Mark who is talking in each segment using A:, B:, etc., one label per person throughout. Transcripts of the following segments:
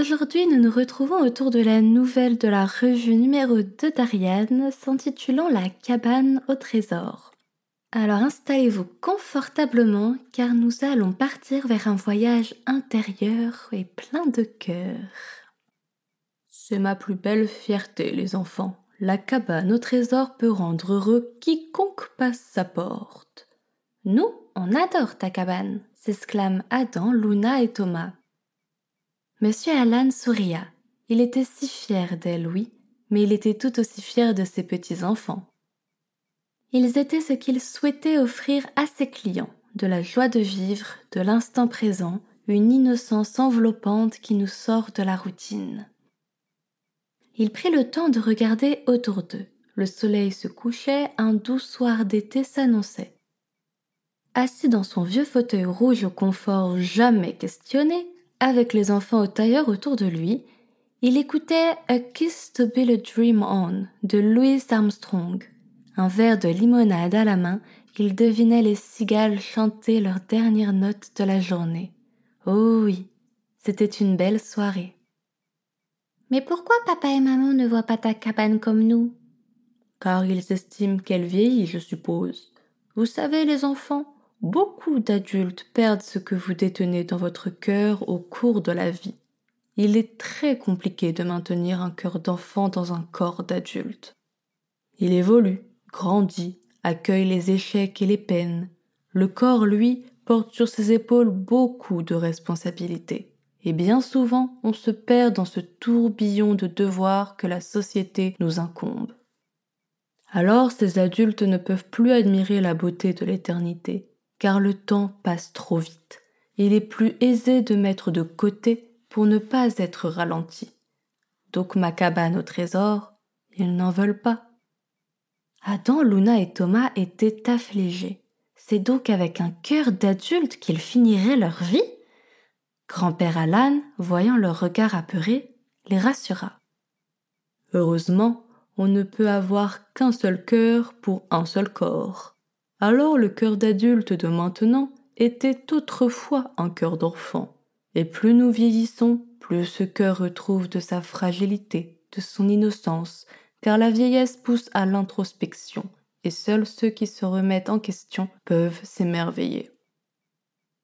A: Aujourd'hui, nous nous retrouvons autour de la nouvelle de la revue numéro 2 d'Ariane s'intitulant La cabane au trésor. Alors installez-vous confortablement car nous allons partir vers un voyage intérieur et plein de cœur.
B: C'est ma plus belle fierté, les enfants. La cabane au trésor peut rendre heureux quiconque passe sa porte.
A: Nous, on adore ta cabane, s'exclament Adam, Luna et Thomas. Monsieur Alan souria. Il était si fier d'elle, oui, mais il était tout aussi fier de ses petits-enfants. Ils étaient ce qu'il souhaitait offrir à ses clients, de la joie de vivre, de l'instant présent, une innocence enveloppante qui nous sort de la routine. Il prit le temps de regarder autour d'eux. Le soleil se couchait, un doux soir d'été s'annonçait. Assis dans son vieux fauteuil rouge au confort jamais questionné, avec les enfants au tailleur autour de lui, il écoutait A Kiss to Build a Dream On de Louis Armstrong. Un verre de limonade à la main, il devinait les cigales chanter leurs dernières notes de la journée. Oh oui, c'était une belle soirée.
C: Mais pourquoi papa et maman ne voient pas ta cabane comme nous?
B: Car ils estiment qu'elle vieillit, je suppose. Vous savez, les enfants, Beaucoup d'adultes perdent ce que vous détenez dans votre cœur au cours de la vie. Il est très compliqué de maintenir un cœur d'enfant dans un corps d'adulte. Il évolue, grandit, accueille les échecs et les peines. Le corps, lui, porte sur ses épaules beaucoup de responsabilités. Et bien souvent, on se perd dans ce tourbillon de devoirs que la société nous incombe. Alors ces adultes ne peuvent plus admirer la beauté de l'éternité, car le temps passe trop vite. Il est plus aisé de mettre de côté pour ne pas être ralenti. Donc ma cabane au trésor, ils n'en veulent pas.
A: Adam, Luna et Thomas étaient affligés. C'est donc avec un cœur d'adulte qu'ils finiraient leur vie? Grand-père Alan, voyant leur regard apeuré, les rassura.
B: Heureusement, on ne peut avoir qu'un seul cœur pour un seul corps alors le cœur d'adulte de maintenant était autrefois un cœur d'enfant. Et plus nous vieillissons, plus ce cœur retrouve de sa fragilité, de son innocence, car la vieillesse pousse à l'introspection, et seuls ceux qui se remettent en question peuvent s'émerveiller.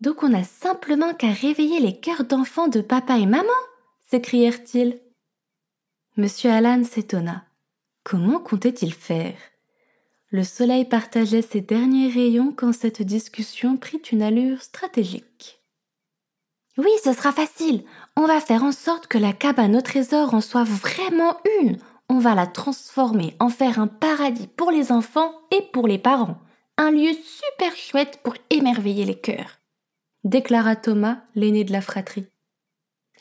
A: Donc on n'a simplement qu'à réveiller les cœurs d'enfants de papa et maman s'écrièrent-ils. Monsieur Alan s'étonna. Comment comptait-il faire? Le soleil partageait ses derniers rayons quand cette discussion prit une allure stratégique.
C: Oui, ce sera facile. On va faire en sorte que la cabane au trésor en soit vraiment une. On va la transformer en faire un paradis pour les enfants et pour les parents. Un lieu super chouette pour émerveiller les cœurs.
A: Déclara Thomas, l'aîné de la fratrie.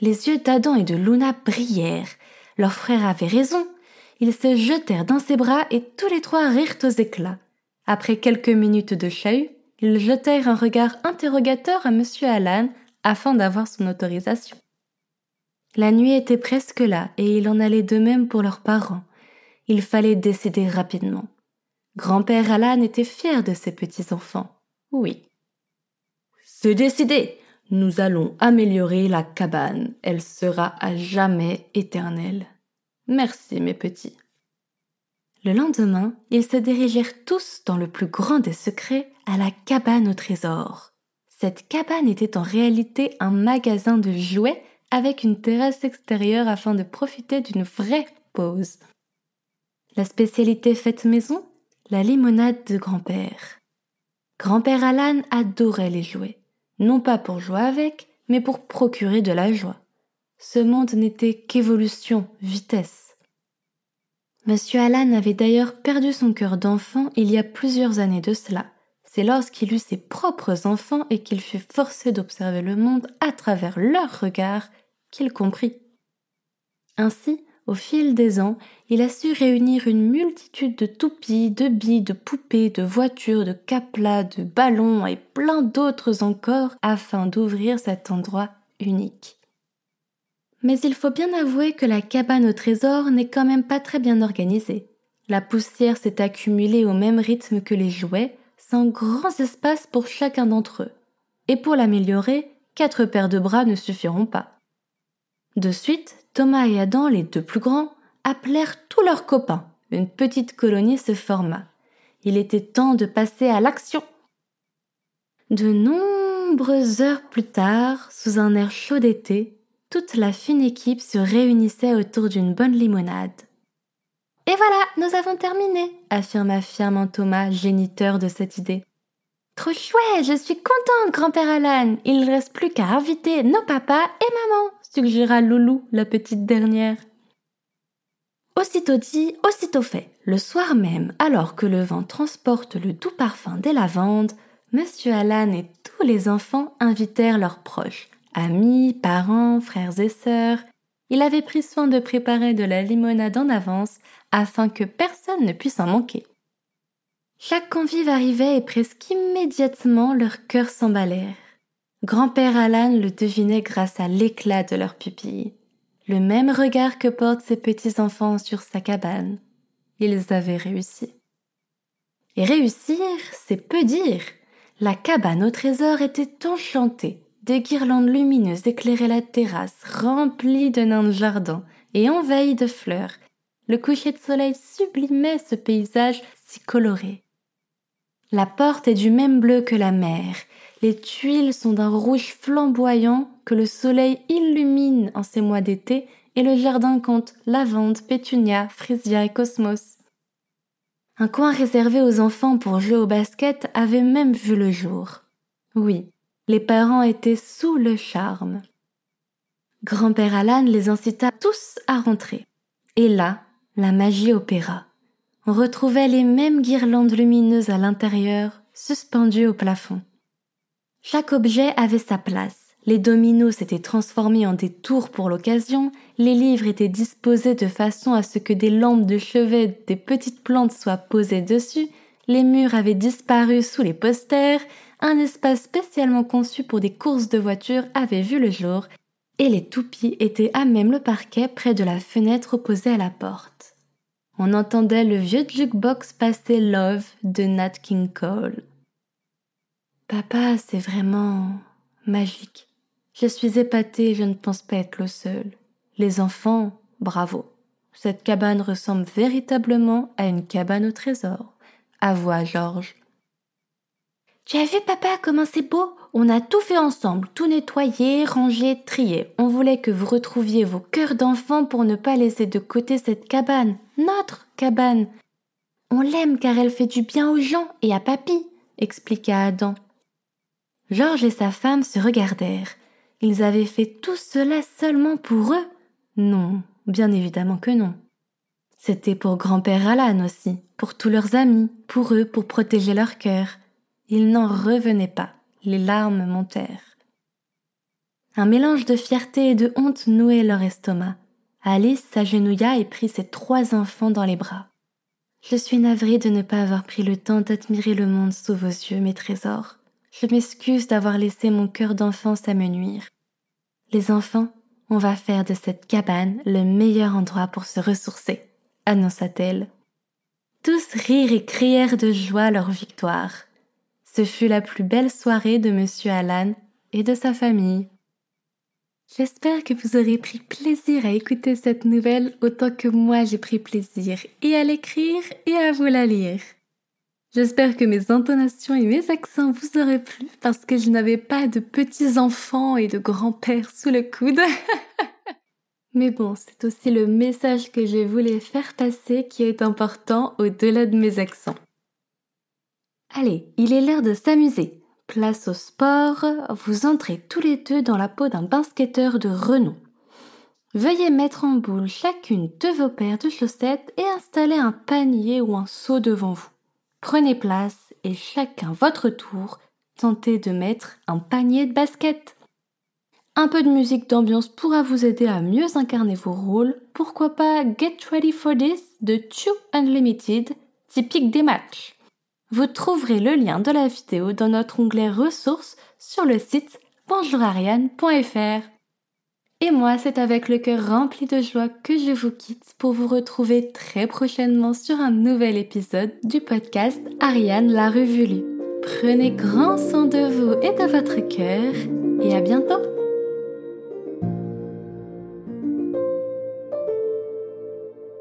A: Les yeux d'Adam et de Luna brillèrent. Leur frère avait raison ils se jetèrent dans ses bras et tous les trois rirent aux éclats. Après quelques minutes de chahut, ils jetèrent un regard interrogateur à M. Alan afin d'avoir son autorisation. La nuit était presque là et il en allait de même pour leurs parents. Il fallait décider rapidement. Grand-père Alan était fier de ses petits-enfants. Oui.
B: C'est décidé. Nous allons améliorer la cabane. Elle sera à jamais éternelle. Merci, mes petits.
A: Le lendemain, ils se dirigèrent tous dans le plus grand des secrets à la cabane au trésor. Cette cabane était en réalité un magasin de jouets avec une terrasse extérieure afin de profiter d'une vraie pause. La spécialité faite maison, la limonade de grand-père. Grand-père Alan adorait les jouets, non pas pour jouer avec, mais pour procurer de la joie. Ce monde n'était qu'évolution, vitesse. Monsieur Alan avait d'ailleurs perdu son cœur d'enfant il y a plusieurs années de cela. C'est lorsqu'il eut ses propres enfants et qu'il fut forcé d'observer le monde à travers leurs regards qu'il comprit. Ainsi, Au fil des ans, il a su réunir une multitude de toupies, de billes, de poupées, de voitures, de caplas, de ballons et plein d'autres encore afin d'ouvrir cet endroit unique. Mais il faut bien avouer que la cabane au trésor n'est quand même pas très bien organisée. La poussière s'est accumulée au même rythme que les jouets, sans grands espaces pour chacun d'entre eux. Et pour l'améliorer, quatre paires de bras ne suffiront pas. De suite, Thomas et Adam, les deux plus grands, appelèrent tous leurs copains. Une petite colonie se forma. Il était temps de passer à l'action. De nombreuses heures plus tard, sous un air chaud d'été, toute la fine équipe se réunissait autour d'une bonne limonade.
C: Et voilà, nous avons terminé,
A: affirma fièrement Thomas, géniteur de cette idée.
C: Trop chouette, je suis contente, grand-père Alan. Il ne reste plus qu'à inviter nos papas et maman
A: suggéra Loulou, la petite dernière. Aussitôt dit, aussitôt fait. Le soir même, alors que le vent transporte le doux parfum des lavandes, Monsieur Alan et tous les enfants invitèrent leurs proches, amis, parents, frères et sœurs. Il avait pris soin de préparer de la limonade en avance afin que personne ne puisse en manquer. Chaque convive arrivait et presque immédiatement leurs cœurs s'emballèrent. Grand-père Alan le devinait grâce à l'éclat de leurs pupilles, le même regard que portent ses petits-enfants sur sa cabane. Ils avaient réussi. Et réussir, c'est peu dire. La cabane au trésor était enchantée. Des guirlandes lumineuses éclairaient la terrasse, remplie de nains de jardin et envahie de fleurs. Le coucher de soleil sublimait ce paysage si coloré. La porte est du même bleu que la mer, les tuiles sont d'un rouge flamboyant que le soleil illumine en ces mois d'été et le jardin compte lavande, pétunia, frisia et cosmos. Un coin réservé aux enfants pour jouer au basket avait même vu le jour. Oui, les parents étaient sous le charme. Grand-père Alan les incita tous à rentrer. Et là, la magie opéra. On retrouvait les mêmes guirlandes lumineuses à l'intérieur, suspendues au plafond. Chaque objet avait sa place. Les dominos s'étaient transformés en des tours pour l'occasion, les livres étaient disposés de façon à ce que des lampes de chevet, des petites plantes soient posées dessus, les murs avaient disparu sous les posters, un espace spécialement conçu pour des courses de voitures avait vu le jour, et les toupies étaient à même le parquet près de la fenêtre opposée à la porte. On entendait le vieux jukebox passer Love de Nat King Cole. Papa, c'est vraiment magique. Je suis épatée, je ne pense pas être le seul. Les enfants, bravo. Cette cabane ressemble véritablement à une cabane au trésor. Avoua Georges.
C: Tu as vu, papa, comment c'est beau? On a tout fait ensemble, tout nettoyé, rangé, trié. On voulait que vous retrouviez vos cœurs d'enfants pour ne pas laisser de côté cette cabane, notre cabane. On l'aime car elle fait du bien aux gens et à papy, expliqua Adam. Georges et sa femme se regardèrent. Ils avaient fait tout cela seulement pour eux? Non, bien évidemment que non. C'était pour grand-père Alan aussi, pour tous leurs amis, pour eux, pour protéger leur cœur. Ils n'en revenaient pas. Les larmes montèrent. Un mélange de fierté et de honte nouait leur estomac. Alice s'agenouilla et prit ses trois enfants dans les bras. Je suis navrée de ne pas avoir pris le temps d'admirer le monde sous vos yeux, mes trésors. Je m'excuse d'avoir laissé mon cœur d'enfant s'amenuire. Les enfants, on va faire de cette cabane le meilleur endroit pour se ressourcer, annonça-t-elle. Tous rirent et crièrent de joie leur victoire. Ce fut la plus belle soirée de monsieur Alan et de sa famille. J'espère que vous aurez pris plaisir à écouter cette nouvelle autant que moi j'ai pris plaisir et à l'écrire et à vous la lire. J'espère que mes intonations et mes accents vous auraient plu parce que je n'avais pas de petits-enfants et de grands-pères sous le coude. Mais bon, c'est aussi le message que je voulais faire passer qui est important au-delà de mes accents. Allez, il est l'heure de s'amuser. Place au sport, vous entrez tous les deux dans la peau d'un basketteur de renom. Veuillez mettre en boule chacune de vos paires de chaussettes et installer un panier ou un seau devant vous. Prenez place et chacun votre tour, tentez de mettre un panier de basket.
A: Un peu de musique d'ambiance pourra vous aider à mieux incarner vos rôles. Pourquoi pas Get Ready for This de Chew Unlimited, typique des matchs. Vous trouverez le lien de la vidéo dans notre onglet ressources sur le site bonjourariane.fr. Et moi, c'est avec le cœur rempli de joie que je vous quitte pour vous retrouver très prochainement sur un nouvel épisode du podcast Ariane la Revue Prenez grand soin de vous et de votre cœur et à bientôt